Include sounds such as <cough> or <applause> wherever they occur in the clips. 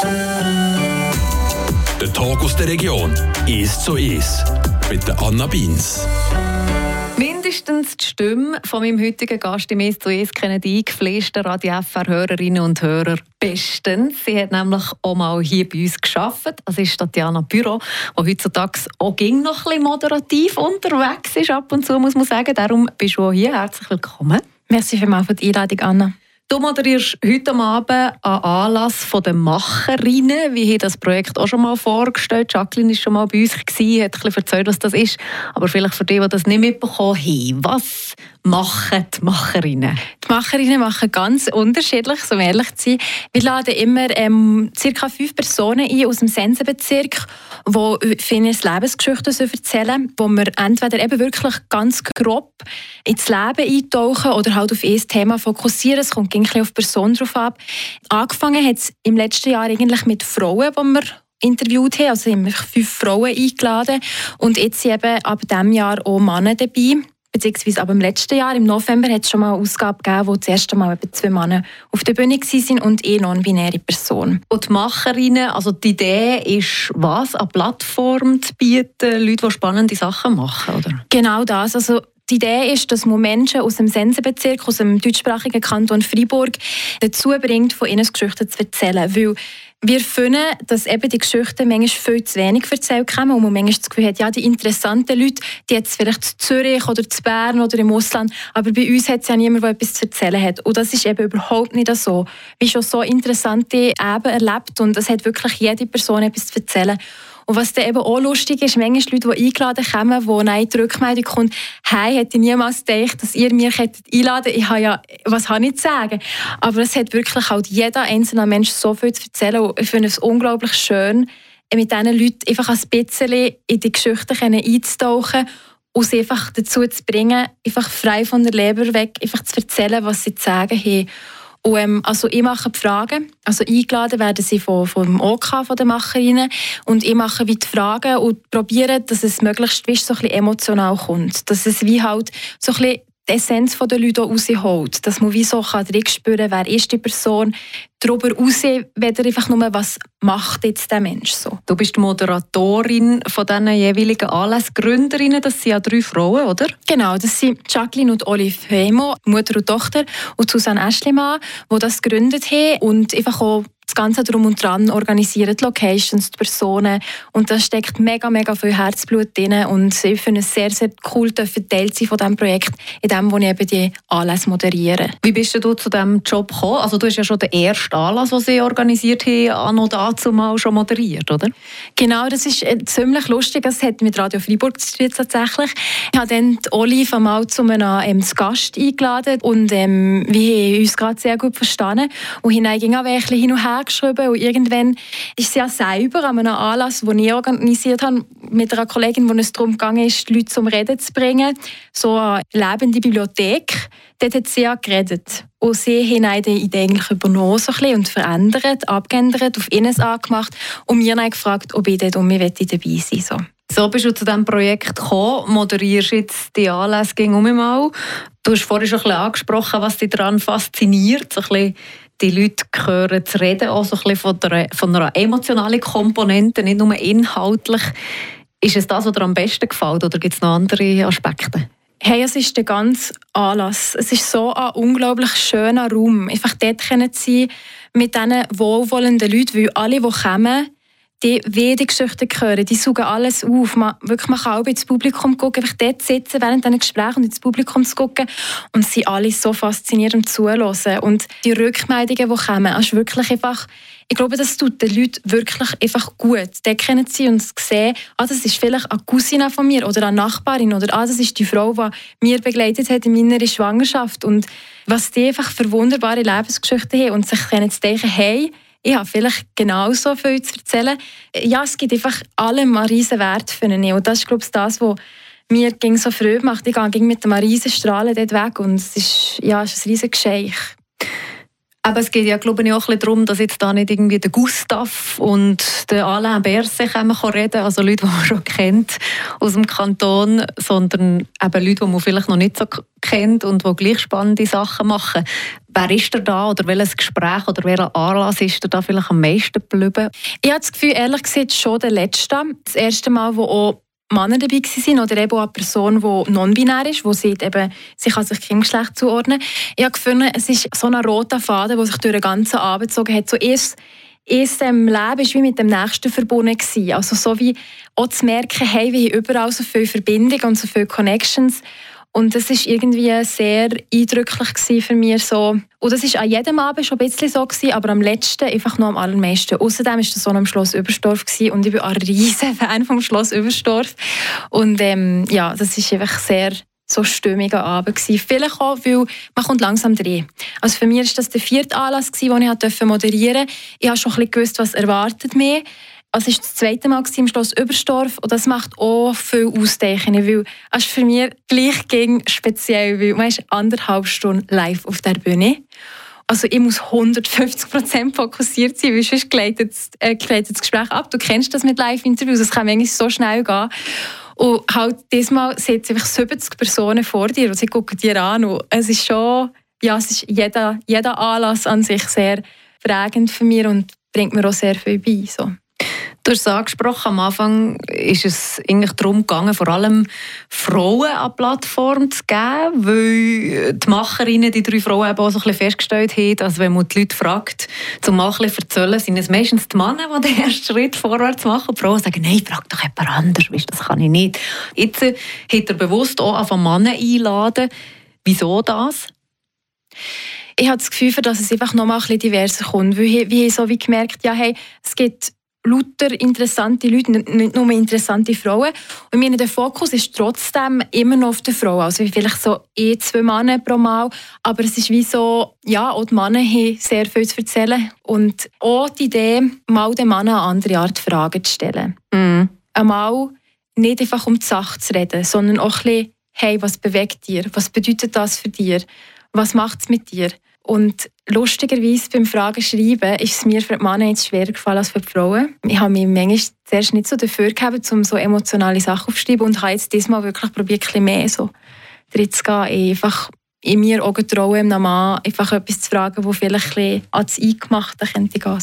Der Talk aus der Region ist zu ist mit Anna Beins. Mindestens die Stimme von meinem heutigen Gast im «Es zu Es» kennen die eingefleischten Radio FR-Hörerinnen und Hörer bestens. Sie hat nämlich auch mal hier bei uns gearbeitet. Das ist Tatjana Büro, die heutzutage auch ging noch ein bisschen moderativ unterwegs ist, ab und zu, muss man sagen. Darum bist du auch hier. Herzlich willkommen. Merci vielmals für die Einladung, Anna. Du moderierst heute Abend einen Anlass der Macherinnen. Wie habe das Projekt auch schon mal vorgestellt. Jacqueline war schon mal bei uns, gewesen, hat ein erzählt, was das ist. Aber vielleicht für die, die das nicht mitbekommen haben, was machen die Macherinnen? Die Macherinnen machen ganz unterschiedlich, um ehrlich zu sein. Wir laden immer ähm, ca. fünf Personen ein aus dem Sensenbezirk, die Finnes Lebensgeschichten erzählen wo wir entweder eben wirklich ganz grob ins Leben eintauchen oder halt auf ein Thema fokussieren. Es kommt ein auf die Person drauf ab. Angefangen hat es im letzten Jahr eigentlich mit Frauen, die wir interviewt haben. Also haben wir fünf Frauen eingeladen und jetzt sind eben ab diesem Jahr auch Männer dabei. Beziehungsweise aber im letzten Jahr, im November, hat es schon mal eine Ausgabe gegeben, wo das erste Mal zwei Männer auf der Bühne waren und eine non-binäre Person. Und die Macherinnen, also die Idee ist, was? Eine Plattform zu bieten, Leute, die spannende Sachen machen, oder? Genau das. Also die Idee ist, dass man Menschen aus dem Sensenbezirk, aus dem deutschsprachigen Kanton Freiburg, dazu bringt, von ihren Geschichten zu erzählen. Weil wir finden, dass eben die Geschichten manchmal viel zu wenig erzählt kommen und man manchmal das Gefühl hat, ja, die interessanten Leute, die jetzt vielleicht zu Zürich oder zu Bern oder im Ausland, aber bei uns hat es ja niemand, der etwas zu erzählen hat. Und das ist eben überhaupt nicht so. Wir haben schon so interessante Eben erlebt und es hat wirklich jede Person etwas zu erzählen. Und was dann eben auch lustig ist, manchmal Leute, die eingeladen kommen, wo nein, die Rückmeldung kommt, hey, hätte ich niemals gedacht, dass ihr mich einladen Ich habe ja, was habe ich zu sagen? Aber es hat wirklich halt jeder einzelne Mensch so viel zu erzählen und ich finde es unglaublich schön, mit diesen Leuten einfach ein bisschen in die Geschichte einzutauchen und sie einfach dazu zu bringen, einfach frei von der Leber weg, einfach zu erzählen, was sie zu sagen haben. Und, ähm, also ich mache die Fragen, also eingeladen werden sie von, vom OK, von den Macherinnen und ich mache wie die Fragen und probiere, dass es möglichst wie so ein bisschen emotional kommt. Dass es wie halt so ein bisschen die Essenz der Leute rausholt. Dass man wie so kann spüren wer ist die Person, darüber raus, weder einfach nur, was macht jetzt der Mensch so. Du bist die Moderatorin von diesen jeweiligen Anlassgründerinnen. Das sind ja drei Frauen, oder? Genau, das sind Jacqueline und Olive Hemo, Mutter und Tochter, und Susanne Eschlimann, die das gegründet haben und einfach auch das Ganze drum und dran organisieren, die Locations, die Personen und da steckt mega, mega viel Herzblut drin und ich finde es sehr, sehr cool, Teil sein von diesem Projekt, in dem, wo ich eben die Anlässe moderiere. Wie bist du zu diesem Job gekommen? Also du hast ja schon den ersten Anlass, den sie organisiert haben, an und dazu mal schon moderiert, oder? Genau, das ist äh, ziemlich lustig, das hat mit Radio Freiburg zu tun tatsächlich. Ich habe dann die Olive einmal zu einem ähm, Gast eingeladen und ähm, wir haben uns gerade sehr gut verstanden und hinein ging auch ein bisschen hin und her geschrieben und irgendwann ist sie ja selber an einem Anlass, den ich organisiert habe, mit einer Kollegin, wo es darum ging, die Leute zum Reden zu bringen, so eine lebende Bibliothek. Dort hat sie ja geredet. Und sie haben die Idee eigentlich übernommen so ein und verändert, abgeändert, auf ihnen angemacht und mir dann gefragt, ob ich dort um mich dabei sein so. So bist du zu diesem Projekt gekommen, moderierst jetzt die Anlässe gegen um mal. Du hast vorhin schon ein bisschen angesprochen, was dich daran fasziniert, so ein bisschen die Leute hören zu reden, auch so ein bisschen von, der, von einer emotionalen Komponente, nicht nur inhaltlich. Ist es das, was dir am besten gefällt oder gibt es noch andere Aspekte? Hey, es ist der ganze Anlass. Es ist so ein unglaublich schöner Raum. Einfach dort zu sein mit diesen wohlwollenden Leuten, weil alle, die kommen, die wenig Geschichten hören, die saugen alles auf. Man, wirklich, man kann auch ins Publikum gucken, einfach dort sitzen während diesen Gesprächen und ins Publikum zu gucken und sie alle so faszinierend zuhören. Und die Rückmeldungen, die kommen, ist wirklich einfach, ich glaube, das tut den Leuten wirklich einfach gut. Die kennen sie und sehen, ah, das ist vielleicht eine Cousine von mir oder eine Nachbarin oder ah, das ist die Frau, die mir begleitet hat in meiner Schwangerschaft. Und was die einfach für wunderbare Lebensgeschichten haben und sich zu denken, hey, ich habe vielleicht genauso viel zu erzählen. Ja, es gibt einfach allem einen riesen Wert für ihn. Und das ist, glaube ich, das, was mir ging so früh macht. Ich gehe mit einem riesen Strahlen dort weg und es ist, ja, es ist ein riesen Geschenk. Aber es geht ja, glaube ich, auch ein darum, dass jetzt da nicht irgendwie der Gustav und der Alain Berse reden, also Leute, die man schon kennt aus dem Kanton, sondern eben Leute, die man vielleicht noch nicht so kennt und die gleich spannende Sachen machen. Wer ist da da oder welches Gespräch oder welcher Anlass ist da vielleicht am meisten geblieben? Ich habe das Gefühl, ehrlich gesagt, schon der letzte. Das erste Mal, wo auch Männer dabei waren oder eben auch eine Person, die non-binär ist, die sieht, eben, sie kann sich keinem Geschlecht zuordnen. Ich habe gefunden, es ist so ein roter Faden, der sich durch den ganzen Abend gezogen hat. So erst erst im Leben war wie mit dem Nächsten verbunden. Gewesen. Also so wie auch zu merken, hey, wir haben überall so viele Verbindungen und so viele Connections. Und das ist irgendwie sehr eindrücklich für mich. So. Und das war an jedem Abend schon ein bisschen so, gewesen, aber am letzten einfach noch am allermeisten. Außerdem war das so am Schloss Überstorf gewesen, und ich bin ein riesen Fan vom Schloss Überstorf. Und ähm, ja, das ist einfach sehr so stimmiger Abend gewesen. Vielleicht auch, weil man kommt langsam drin. Also für mich war das der vierte Anlass, den ich moderieren durfte. Ich habe schon ein gewusst, was erwartet mich. Also es war das zweite Mal im Schloss Überstorf und das macht auch viel Ausdeichen, weil es für mich gleich ging speziell, weil man ist anderthalb Stunden live auf der Bühne. Also ich muss 150% fokussiert sein, weil sonst gleitet, äh, gleitet das Gespräch ab. Du kennst das mit Live-Interviews, es kann manchmal so schnell gehen. Und halt diesmal sitzen einfach 70 Personen vor dir und sie gucken dir an und es ist schon, ja, es ist jeder, jeder Anlass an sich sehr prägend für mich und bringt mir auch sehr viel bei. So. Du hast es angesprochen, am Anfang ist es eigentlich darum gegangen, vor allem Frauen an die Plattform zu geben, weil die Macherinnen, die drei Frauen, eben auch so ein bisschen festgestellt haben, dass wenn man die Leute fragt, zum ein bisschen erzählen, sind es meistens die Männer, die den ersten Schritt vorwärts machen. Die Frauen sagen, nein, frag doch jemand anders, das kann ich nicht. Jetzt hat er bewusst auch auf Männer einladen. Wieso das? ich habe das Gefühl, dass es einfach noch mal ein bisschen diverser kommt. Weil ich so wie gemerkt ja, hey, es gibt lauter interessante Leute, nicht nur interessante Frauen. Und meine, der Fokus ist trotzdem immer noch auf der Frau. Also vielleicht so eh zwei Männer pro Mal. Aber es ist wie so, ja, auch die Männer haben sehr viel zu erzählen. Und auch die Idee, mal den Mann eine andere Art Fragen zu stellen. Mhm. Einmal nicht einfach um die Sache zu reden, sondern auch ein bisschen, hey, was bewegt dir? Was bedeutet das für dich? Was macht es mit dir? Und lustigerweise beim Fragen schreiben ist es mir für die Männer jetzt schwerer gefallen als für die Frauen. Ich habe mich manchmal zuerst nicht so dafür gehabt, um so emotionale Sachen aufzuschreiben und habe jetzt diesmal wirklich probiert, ein bisschen mehr so gehen. Einfach in mir auch getrauen, einem Mann einfach etwas zu fragen, das vielleicht ein bisschen ans Eingemachte könnte gehen.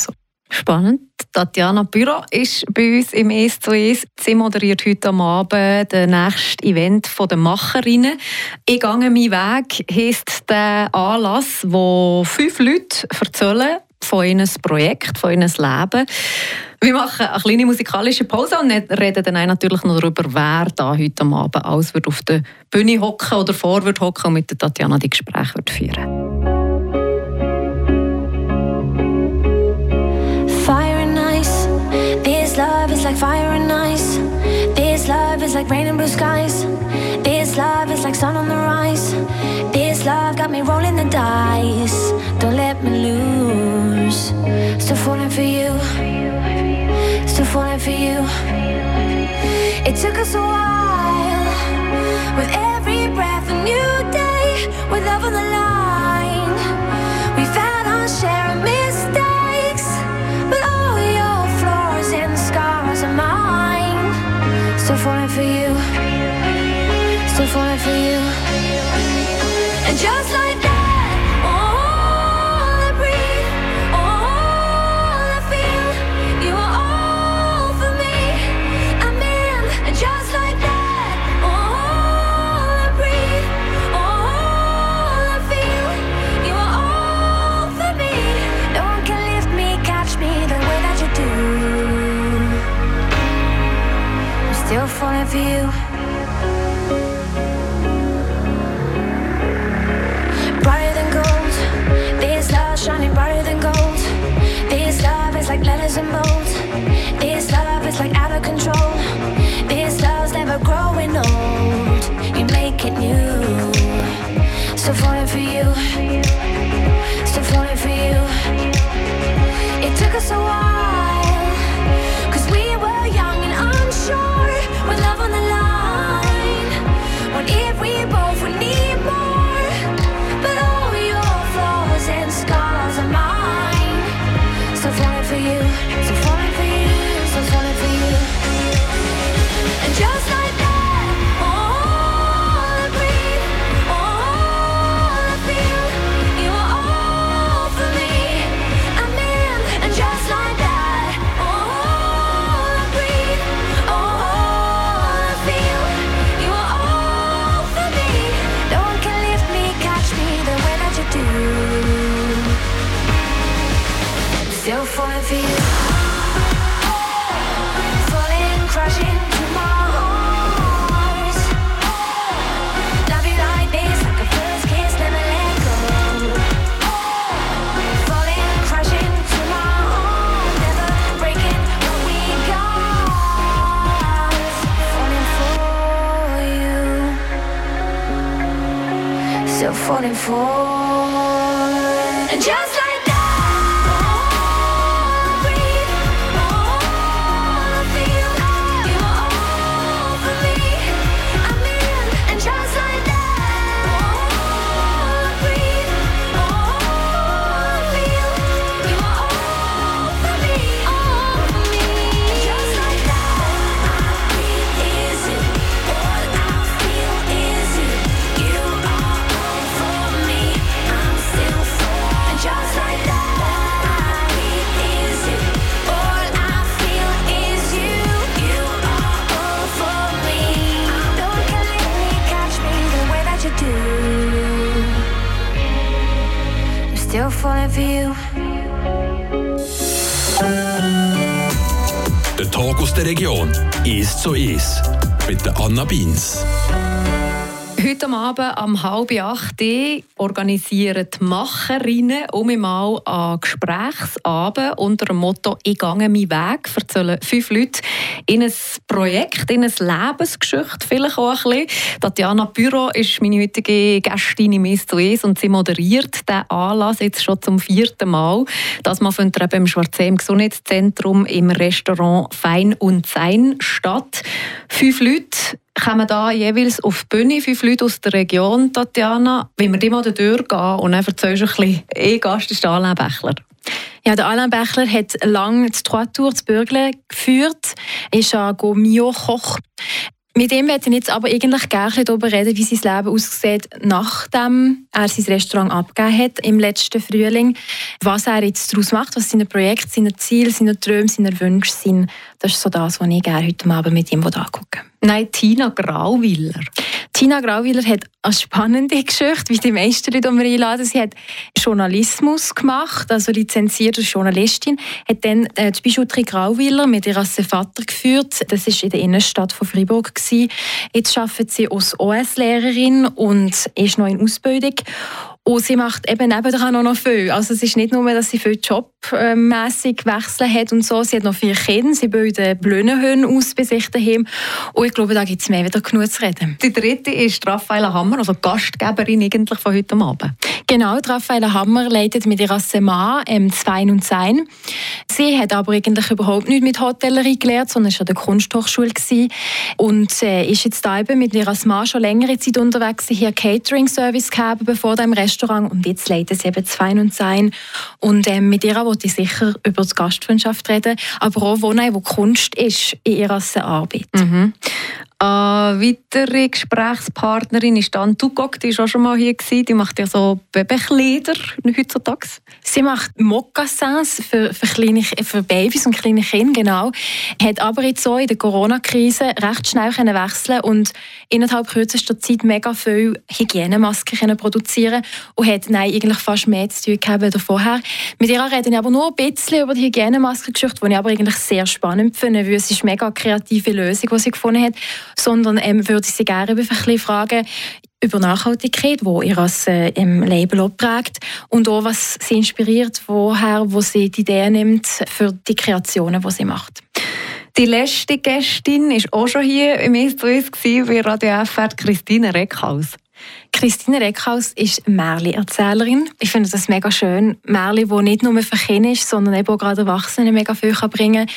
Spannend. Tatjana Büro ist bei uns im «Es zu Es». Sie moderiert heute am Abend das nächste Event der Macherinnen. «Ich gehe meinen Weg» heisst der Anlass, wo fünf Leute erzählen von ihrem Projekt, von ihrem Leben. Wir machen eine kleine musikalische Pause und reden dann natürlich noch darüber, wer da heute Abend alles auf der Bühne hocken oder vor wird hocken und mit Tatjana die Gespräche führen wird. Fire and ice. This love is like rain and blue skies. This love is like sun on the rise. This love got me rolling the dice. Don't let me lose. Still falling for you. Still falling for you. It took us a while. With for you. brighter than gold. This love shining brighter than gold. This love is like letters and bold. This love is like out of control. This love's never growing old. You make it new. so falling for you. Falling for. Ist zu ist mit der Anna Beins. Heute Abend um halb acht organisieren die Macherinnen um einmal einen Gesprächsabend unter dem Motto «Ich gehe meinen Weg». Erzählen fünf Leute in ein Projekt, in eine Lebensgeschichte vielleicht auch ein bisschen. Tatjana Büro ist meine heutige Gästin im «Ist zu ist» und sie moderiert diesen Anlass jetzt schon zum vierten Mal. Das Mal findet eben im Schwarzheim Gesundheitszentrum im Restaurant «Fein und Sein» statt. Fünf Leute kommen da jeweils auf die Bühne, fünf Leute aus der Region, Tatjana. Wenn wir die mal durchgehen und dann erzählst du ein bisschen, eh Gast ist Alain Bächler. Ja, der Alain Bächler hat lange die Trois-Tours zu Bürgle geführt, ist ein Mio-Koch. Mit ihm möchte ich jetzt aber eigentlich gerne darüber reden, wie sein Leben aussieht, nachdem er sein Restaurant abgegeben hat im letzten Frühling. Was er jetzt daraus macht, was seine Projekte, seine Ziele, seine Träume, seine Wünsche sind. Das ist so das, was ich gerne heute Abend mit ihm angucken Nein, Tina Grauwiller. Tina Grauwiller hat eine spannende Geschichte, wie die meisten Leute, die wir einladen. Sie hat Journalismus gemacht, also lizenzierte Journalistin, hat dann äh, die Bijouterie Grauwiller mit ihrem Vater geführt. Das war in der Innenstadt von Freiburg. Gewesen. Jetzt arbeitet sie als OS-Lehrerin und ist noch in Ausbildung. Und sie macht eben nebenan auch noch viel. Also es ist nicht nur, dass sie viel jobmässig wechseln hat und so. Sie hat noch vier Kinder, sie bilden Blöhnenhöhen aus bei sich daheim. Und ich glaube, da gibt es mehr wieder genug zu reden. Die dritte ist Raffaella Hammer, also Gastgeberin eigentlich von heute Abend. Genau, Raffaella Hammer leitet mit ihrer Sema ähm, Zwein und Sein. Sie hat aber eigentlich überhaupt nicht mit Hotellerie gelernt, sondern war an der Kunsthochschule gewesen. und äh, ist jetzt da eben mit ihrer Sema schon längere Zeit unterwegs. Sie hat Catering-Service gehabt, bevor dem Restaurant und jetzt leitet sie eben Zwein und Sein. Und ähm, mit ihr wollte ich sicher über die Gastfreundschaft reden, aber auch, wo, wo Kunst ist in ihrer Arbeit. Mhm. Eine weitere Gesprächspartnerin ist Dan Tugok, die war auch schon mal hier. Gewesen. Die macht ja so Babykleider heutzutage. Sie macht Mokassins für, für, für Babys und kleine Kinder, genau. Hat aber jetzt so in der Corona-Krise recht schnell können wechseln und innerhalb kürzester Zeit mega viel Hygienemasken können produzieren und hat nein, eigentlich fast mehr zu tun gehabt als vorher. Mit ihr rede ich aber nur ein bisschen über die Hygienemaskengeschichte, die ich aber eigentlich sehr spannend finde, weil es ist eine mega kreative Lösung, die sie gefunden hat sondern ähm, würde ich Sie gerne ein bisschen fragen über Nachhaltigkeit, wo ihr als äh, im Label auch prägt und auch was Sie inspiriert, woher wo sie die Idee nimmt für die Kreationen, die sie macht. Die letzte Gästin war auch schon hier im S2S bei Radio FR, Christine Reckhaus. Christine Reckhaus ist Märli-Erzählerin. Ich finde das mega schön. Märli, wo nicht nur für Kinder ist, sondern eben auch gerade Erwachsene mega viel kann bringen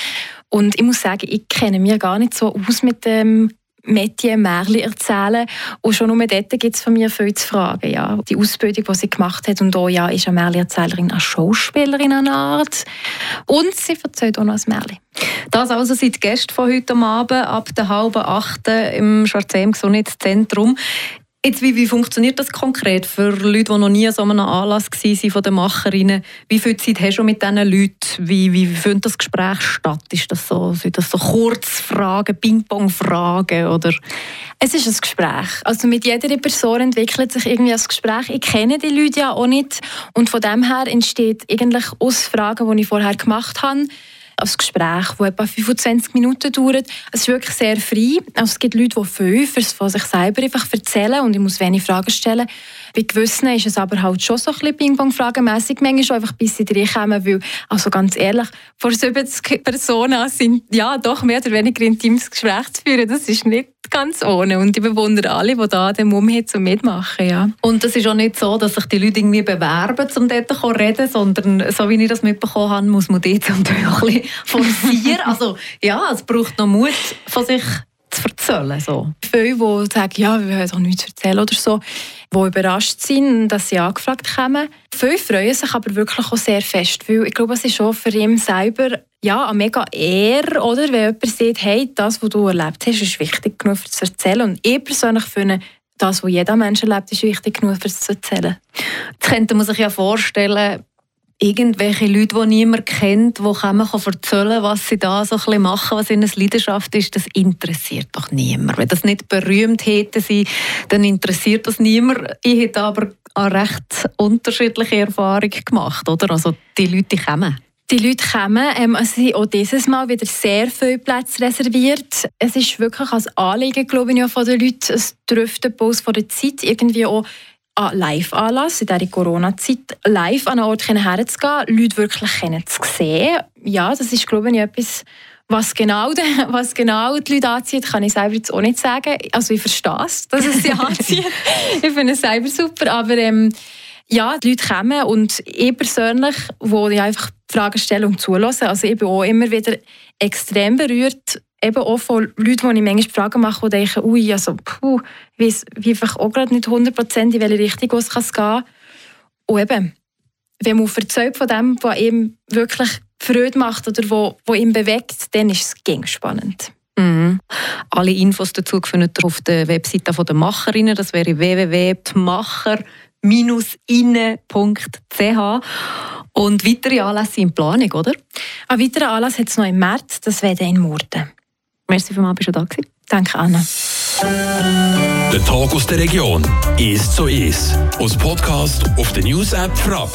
Und ich muss sagen, ich kenne mich gar nicht so aus mit dem Metier Märchen erzählen. Und schon nur dort gibt es von mir viel zu fragen. Ja. Die Ausbildung, die sie gemacht hat, und auch ja, ist eine Märchenerzählerin, eine Schauspielerin an Art. Und sie erzählt auch noch ein Märchen. Das also sind die Gäste von heute Abend ab der halben acht im Schwarzheim Gesundheitszentrum. Jetzt, wie, wie funktioniert das konkret für Leute, die noch nie an so einem Anlass waren von den Macherinnen? Wie viel Zeit hast du mit diesen Leuten? Wie, wie, wie findet das Gespräch statt? Ist das so, sind das so Kurzfragen, Ping-Pong-Fragen? Oder? Es ist ein Gespräch. Also mit jeder Person entwickelt sich irgendwie ein Gespräch. Ich kenne die Leute ja auch nicht. Und von dem her entsteht eigentlich aus Fragen, die ich vorher gemacht habe, ein Gespräch, das etwa 25 Minuten dauert. Es ist wirklich sehr frei. Also es gibt Leute, die fünf von sich selber einfach erzählen und ich muss wenig Fragen stellen. Bei gewissen ist es aber halt schon so ein bisschen Ping-Pong-Fragenmässig. Manchmal schon einfach bis sie reinkommen, weil, also ganz ehrlich, vor 70 Personen sind ja doch mehr oder weniger intimes Gespräch zu führen. Das ist nicht ganz ohne. Und ich bewundere alle, die da den Mumm haben, zum mitmachen. Ja. Und es ist auch nicht so, dass sich die Leute irgendwie bewerben, um dort zu reden, sondern so wie ich das mitbekommen habe, muss man dort <laughs> zum Teil ein bisschen forcieren. also ja, es braucht noch Mut von sich zu erzählen. So. Viele, die sagen, ja, wir haben doch nichts zu erzählen oder so, die überrascht sind, dass sie angefragt kommen. Viele freuen sich aber wirklich auch sehr fest, weil ich glaube, es ist auch für ihn selber ja, mega Ehre, oder? wenn jemand sagt, hey, das, was du erlebt hast, ist wichtig genug, um zu erzählen. Und ich persönlich finde, das, was jeder Mensch erlebt, ist wichtig genug, es zu erzählen. Jetzt könnte man sich ja vorstellen, irgendwelche Leute, die niemand kennt, die kann erzählen, was sie da so ein machen, was ihre Leidenschaft ist, das interessiert doch niemand. Wenn das nicht berühmt hätte sie, dann interessiert das niemand. Ich hätte aber eine recht unterschiedliche Erfahrung gemacht, oder? Also die Leute kommen. Die Leute kommen, ähm, es sind auch dieses Mal wieder sehr viele Plätze reserviert. Es ist wirklich als Anliegen, glaube ich, von den Leuten, es trifft den Puls der Zeit, irgendwie auch an Live-Anlass in dieser Corona-Zeit, live an einen Ort herzugehen, Leute wirklich zu sehen. Ja, das ist, glaube ich, etwas, was genau, <laughs> was genau die Leute anzieht, kann ich selber jetzt auch nicht sagen. Also ich verstehe es, dass es sie <laughs> anzieht. ich finde es selber super, aber ähm, ja, die Leute kommen und ich persönlich, wo ich einfach Fragen stelle und zulasse, also ich bin auch immer wieder extrem berührt, eben auch von Leuten, die ich manchmal Fragen mache, die denken, ui, also, puh, ich weiss wie einfach auch gerade nicht 100% in welche Richtung es gehen kann. Und eben, wenn man verzeugt von dem, was ihm wirklich Freude macht oder wo, wo ihn bewegt, dann ist es gäng spannend. Mhm. Alle Infos dazu findet ihr auf der Webseite der Macherinnen. Das wäre www.macher-innen.ch. Und weitere Anlässe in Planung, oder? Ein weiterer Anlass hat es noch im März, das wäre in Murten. Merci vielmals, bist du da gewesen. Danke, Anna. Der Tag aus der Region ist so ist. Aus Podcast auf der News App Frapp.